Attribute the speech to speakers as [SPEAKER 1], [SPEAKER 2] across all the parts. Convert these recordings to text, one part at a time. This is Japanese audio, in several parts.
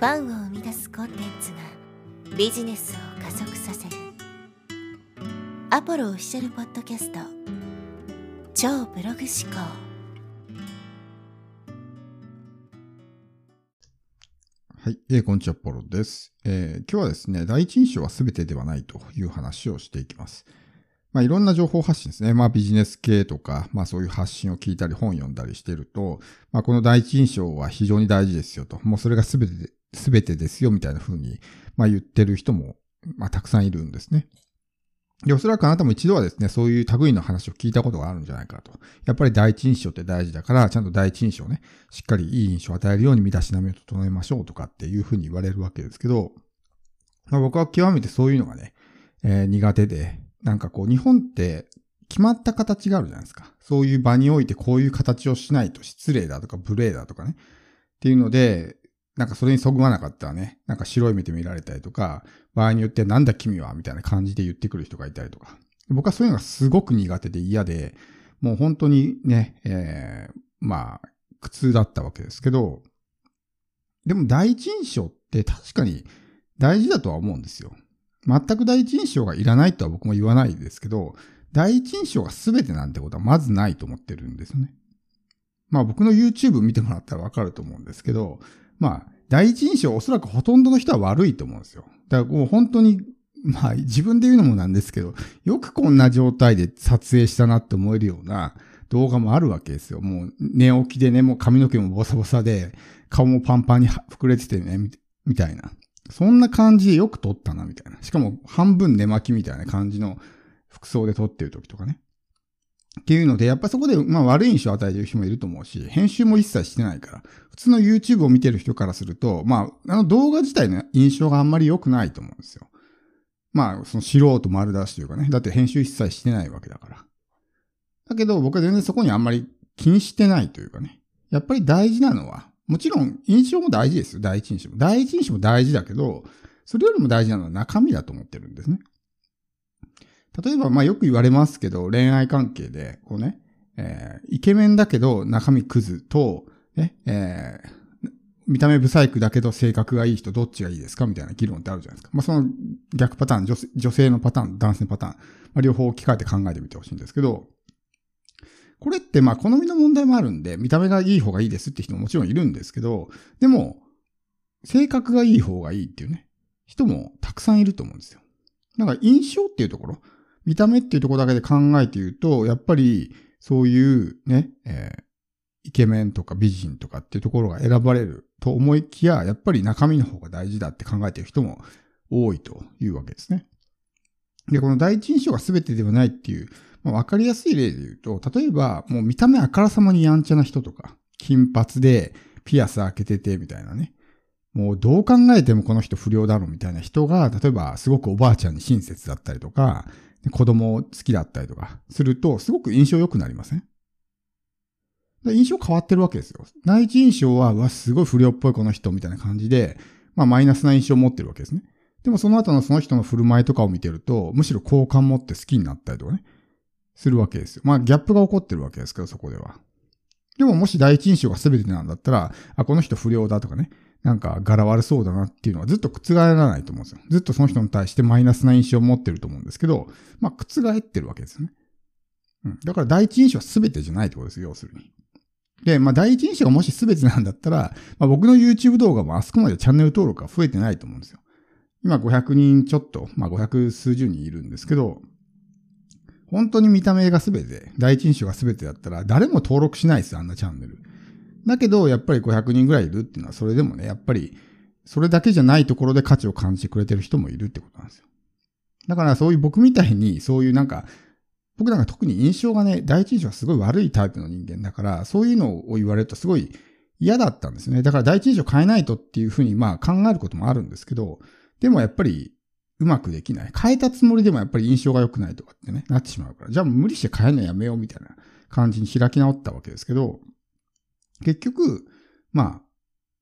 [SPEAKER 1] ファンを生み出すコンテンツがビジネスを加速させるアポロオフィシャルポッドキャスト超ブログ思考
[SPEAKER 2] はい、えーこんにちは、ポロです、えー今日はですね、第一印象は全てではないという話をしていきます。まあ、いろんな情報発信ですね。まあ、ビジネス系とか、まあ、そういう発信を聞いたり、本読んだりしてると、まあ、この第一印象は非常に大事ですよと。もうそれが全て、全てですよ、みたいな風に、まあ、言ってる人も、まあ、たくさんいるんですね。で、おそらくあなたも一度はですね、そういう類の話を聞いたことがあるんじゃないかと。やっぱり第一印象って大事だから、ちゃんと第一印象ね、しっかりいい印象を与えるように身だしなみを整えましょうとかっていうふうに言われるわけですけど、まあ、僕は極めてそういうのがね、えー苦手で、なんかこう日本って決まった形があるじゃないですか。そういう場においてこういう形をしないと失礼だとか無礼だとかね。っていうので、なんかそれにそぐわなかったらね、なんか白い目で見られたりとか、場合によってなんだ君はみたいな感じで言ってくる人がいたりとか。僕はそういうのがすごく苦手で嫌で、もう本当にね、えーまあ、苦痛だったわけですけど、でも第一印象って確かに大事だとは思うんですよ。全く第一印象がいらないとは僕も言わないですけど、第一印象が全てなんてことはまずないと思ってるんですよね。まあ僕の YouTube 見てもらったらわかると思うんですけど、まあ第一印象おそらくほとんどの人は悪いと思うんですよ。だからもう本当に、まあ自分で言うのもなんですけど、よくこんな状態で撮影したなって思えるような動画もあるわけですよ。もう寝起きでね、もう髪の毛もボサボサで、顔もパンパンに膨れててね、みみたいな。そんな感じでよく撮ったな、みたいな。しかも半分寝巻きみたいな感じの服装で撮ってる時とかね。っていうので、やっぱそこで、まあ悪い印象を与えてる人もいると思うし、編集も一切してないから、普通の YouTube を見てる人からすると、まあ、あの動画自体の印象があんまり良くないと思うんですよ。まあ、その素人丸出しというかね。だって編集一切してないわけだから。だけど僕は全然そこにあんまり気にしてないというかね。やっぱり大事なのは、もちろん印象も大事ですよ。第一印象も。第一印象も大事だけど、それよりも大事なのは中身だと思ってるんですね。例えば、まあよく言われますけど、恋愛関係で、こうね、えーイケメンだけど中身クズと、ね、えー見た目ブサイクだけど性格がいい人どっちがいいですかみたいな議論ってあるじゃないですか。まあその逆パターン、女性女性のパターン、男性のパターン、まあ、両方置き換えて考えてみてほしいんですけど、これってまあ好みの問題もあるんで、見た目がいい方がいいですって人ももちろんいるんですけど、でも、性格がいい方がいいっていうね、人もたくさんいると思うんですよ。だか印象っていうところ、見た目っていうところだけで考えて言うと、やっぱりそういうね、えーイケメンとか美人とかっていうところが選ばれると思いきや、やっぱり中身の方が大事だって考えてる人も多いというわけですね。で、この第一印象が全てではないっていう、まあ、わかりやすい例で言うと、例えばもう見た目あからさまにやんちゃな人とか、金髪でピアス開けててみたいなね。もうどう考えてもこの人不良だろみたいな人が、例えばすごくおばあちゃんに親切だったりとか、子供好きだったりとかすると、すごく印象良くなりません？印象変わってるわけですよ。第一印象は、うわ、すごい不良っぽいこの人みたいな感じで、まあマイナスな印象を持ってるわけですね。でもその後のその人の振る舞いとかを見てると、むしろ好感持って好きになったりとかね、するわけですよ。まあギャップが起こってるわけですけど、そこでは。でももし第一印象が全てなんだったら、あ、この人不良だとかね、なんか柄悪そうだなっていうのはずっと覆らないと思うんですよ。ずっとその人に対してマイナスな印象を持ってると思うんですけど、まあ覆ってるわけですよね。うん。だから第一印象は全てじゃないってことですよ、要するに。で、まあ、第一印象がもし全てなんだったら、まあ、僕の YouTube 動画もあそこまでチャンネル登録が増えてないと思うんですよ。今500人ちょっと、まあ、500数十人いるんですけど、本当に見た目が全て、第一印象が全てだったら、誰も登録しないですよ、あんなチャンネル。だけど、やっぱり500人ぐらいいるっていうのは、それでもね、やっぱり、それだけじゃないところで価値を感じてくれてる人もいるってことなんですよ。だから、そういう僕みたいに、そういうなんか、僕なんか特に印象がね、第一印象がすごい悪いタイプの人間だから、そういうのを言われるとすごい嫌だったんですね。だから第一印象変えないとっていうふうにまあ考えることもあるんですけど、でもやっぱりうまくできない。変えたつもりでもやっぱり印象が良くないとかってね、なってしまうから。じゃあ無理して変えるのやめようみたいな感じに開き直ったわけですけど、結局、まあ、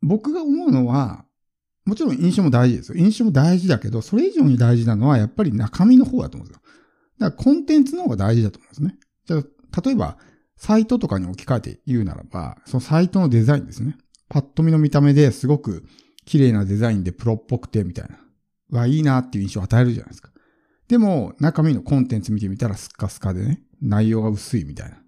[SPEAKER 2] 僕が思うのは、もちろん印象も大事ですよ。印象も大事だけど、それ以上に大事なのはやっぱり中身の方だと思うんですよ。だからコンテンツの方が大事だと思うんですね。じゃあ、例えば、サイトとかに置き換えて言うならば、そのサイトのデザインですね。パッと見の見た目ですごく綺麗なデザインでプロっぽくてみたいな。はいいなっていう印象を与えるじゃないですか。でも、中身のコンテンツ見てみたらスッカスカでね、内容が薄いみたいな。っ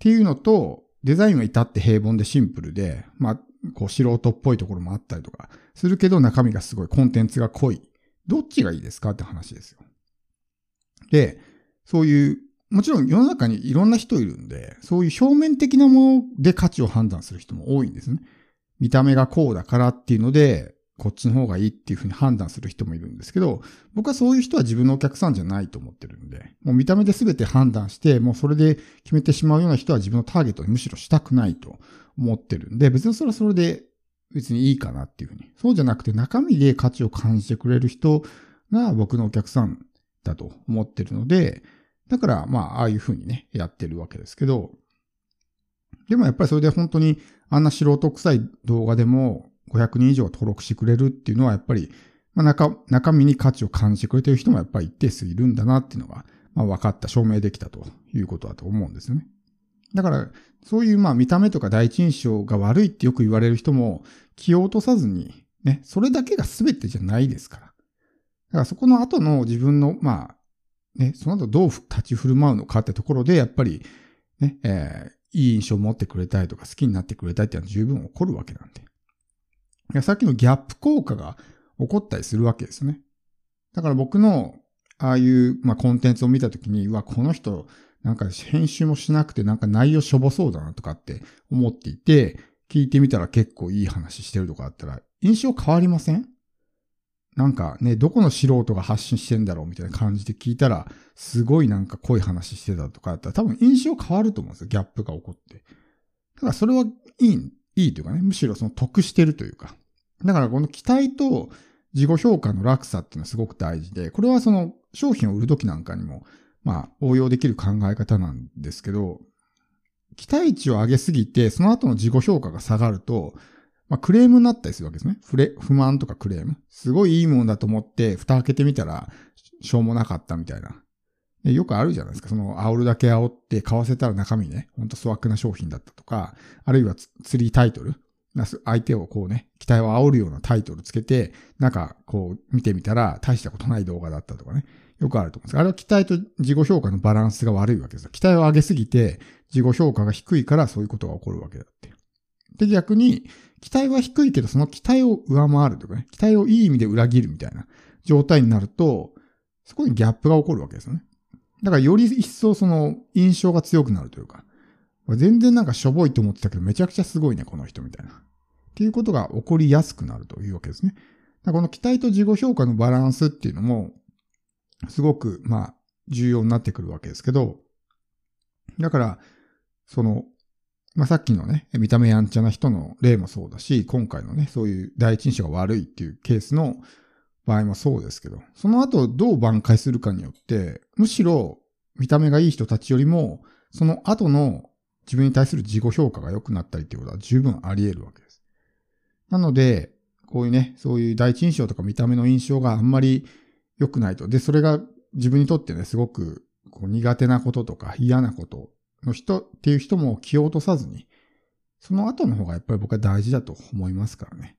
[SPEAKER 2] ていうのと、デザインは至って平凡でシンプルで、まあ、こう素人っぽいところもあったりとかするけど中身がすごいコンテンツが濃い。どっちがいいですかって話ですよ。で、そういう、もちろん世の中にいろんな人いるんで、そういう表面的なもので価値を判断する人も多いんですね。見た目がこうだからっていうので、こっちの方がいいっていうふうに判断する人もいるんですけど、僕はそういう人は自分のお客さんじゃないと思ってるんで、もう見た目で全て判断して、もうそれで決めてしまうような人は自分のターゲットにむしろしたくないと思ってるんで、別にそれはそれで別にいいかなっていうふうに。そうじゃなくて中身で価値を感じてくれる人が僕のお客さんだと思ってるので、だからまあああいうふうにね、やってるわけですけど、でもやっぱりそれで本当にあんな素人臭い動画でも500人以上登録してくれるっていうのはやっぱり、まあ、中、中身に価値を感じてくれてる人もやっぱり一定数いるんだなっていうのが、まあ、分かった、証明できたということだと思うんですよね。だから、そういうまあ見た目とか第一印象が悪いってよく言われる人も気を落とさずに、ね、それだけが全てじゃないですから。だからそこの後の自分の、まあ、ね、その後どう立ち振る舞うのかってところで、やっぱり、ね、えー、いい印象を持ってくれたいとか好きになってくれたいっていうのは十分起こるわけなんで。さっきのギャップ効果が起こったりするわけですよね。だから僕の、ああいう、まあ、コンテンツを見たときに、うわ、この人、なんか編集もしなくて、なんか内容しょぼそうだなとかって思っていて、聞いてみたら結構いい話してるとかあったら、印象変わりません？なんかね、どこの素人が発信してんだろうみたいな感じで聞いたら、すごいなんか濃い話してたとかあったら、多分印象変わると思うんですよ。ギャップが起こって。ただそれはいいいいというかね、むしろその得してるというか。だからこの期待と自己評価の落差っていうのはすごく大事で、これはその商品を売るときなんかにも、まあ応用できる考え方なんですけど、期待値を上げすぎて、その後の自己評価が下がると、まあ、クレームになったりするわけですね。不れ不満とかクレーム。すごいいいものだと思って、蓋開けてみたら、しょうもなかったみたいな。よくあるじゃないですか。その、煽るだけ煽って買わせたら中身ね、ほんと粗悪な商品だったとか、あるいは釣りタイトル。相手をこうね、期待を煽るようなタイトルつけて、なんかこう見てみたら大したことない動画だったとかね。よくあると思うんですあれは期待と自己評価のバランスが悪いわけです。期待を上げすぎて自己評価が低いからそういうことが起こるわけだって。で、逆に、期待は低いけどその期待を上回るとかね、期待をいい意味で裏切るみたいな状態になると、そこにギャップが起こるわけですよね。だからより一層その印象が強くなるというか、全然なんかしょぼいと思ってたけどめちゃくちゃすごいね、この人みたいな。っていうことが起こりやすくなるというわけですね。この期待と自己評価のバランスっていうのも、すごく、まあ、重要になってくるわけですけど、だから、その、まあ、さっきのね、見た目やんちゃな人の例もそうだし、今回のね、そういう第一印象が悪いっていうケースの場合もそうですけど、その後どう挽回するかによって、むしろ見た目がいい人たちよりも、その後の自分に対する自己評価が良くなったりっていうことは十分あり得るわけです。なので、こういうね、そういう第一印象とか見た目の印象があんまり良くないと。で、それが自分にとってね、すごくこう苦手なこととか嫌なことの人っていう人も気を落とさずに、その後の方がやっぱり僕は大事だと思いますからね。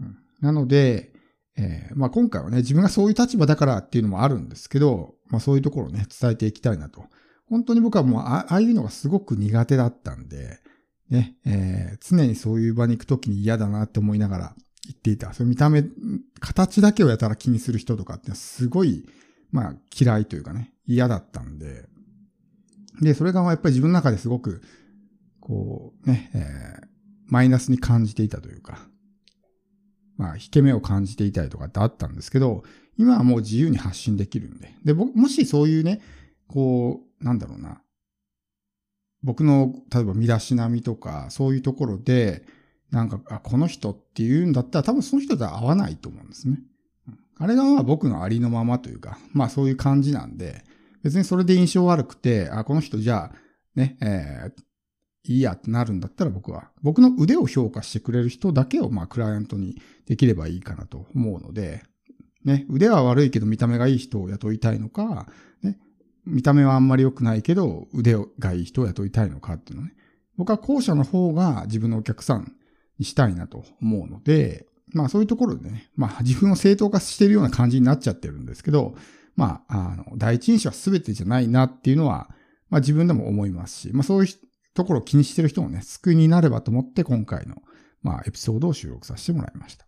[SPEAKER 2] うん、なので、えー、まあ今回はね、自分がそういう立場だからっていうのもあるんですけど、まあそういうところをね、伝えていきたいなと。本当に僕はもうああいうのがすごく苦手だったんで、ね、えー、常にそういう場に行くときに嫌だなって思いながら言っていた。そういう見た目、形だけをやたら気にする人とかってすごい、まあ嫌いというかね、嫌だったんで、で、それがやっぱり自分の中ですごく、こうね、えー、マイナスに感じていたというか、まあ、引け目を感じていたりとかってあったんですけど、今はもう自由に発信できるんで。で、もしそういうね、こう、なんだろうな、僕の、例えば身だしなみとか、そういうところで、なんか、あ、この人っていうんだったら多分その人とは合わないと思うんですね。あれがまあ僕のありのままというか、まあそういう感じなんで、別にそれで印象悪くて、あ、この人じゃあ、ね、えー、いいやってなるんだったら僕は、僕の腕を評価してくれる人だけを、まあ、クライアントにできればいいかなと思うので、ね、腕は悪いけど見た目がいい人を雇いたいのか、ね、見た目はあんまり良くないけど腕がいい人を雇いたいのかっていうのね。僕は後者の方が自分のお客さんにしたいなと思うので、まあそういうところでね、まあ自分を正当化しているような感じになっちゃってるんですけど、まあ、あの、第一印象は全てじゃないなっていうのは、まあ自分でも思いますし、まあそういうところを気にしてる人もね、救いになればと思って今回の、まあエピソードを収録させてもらいました。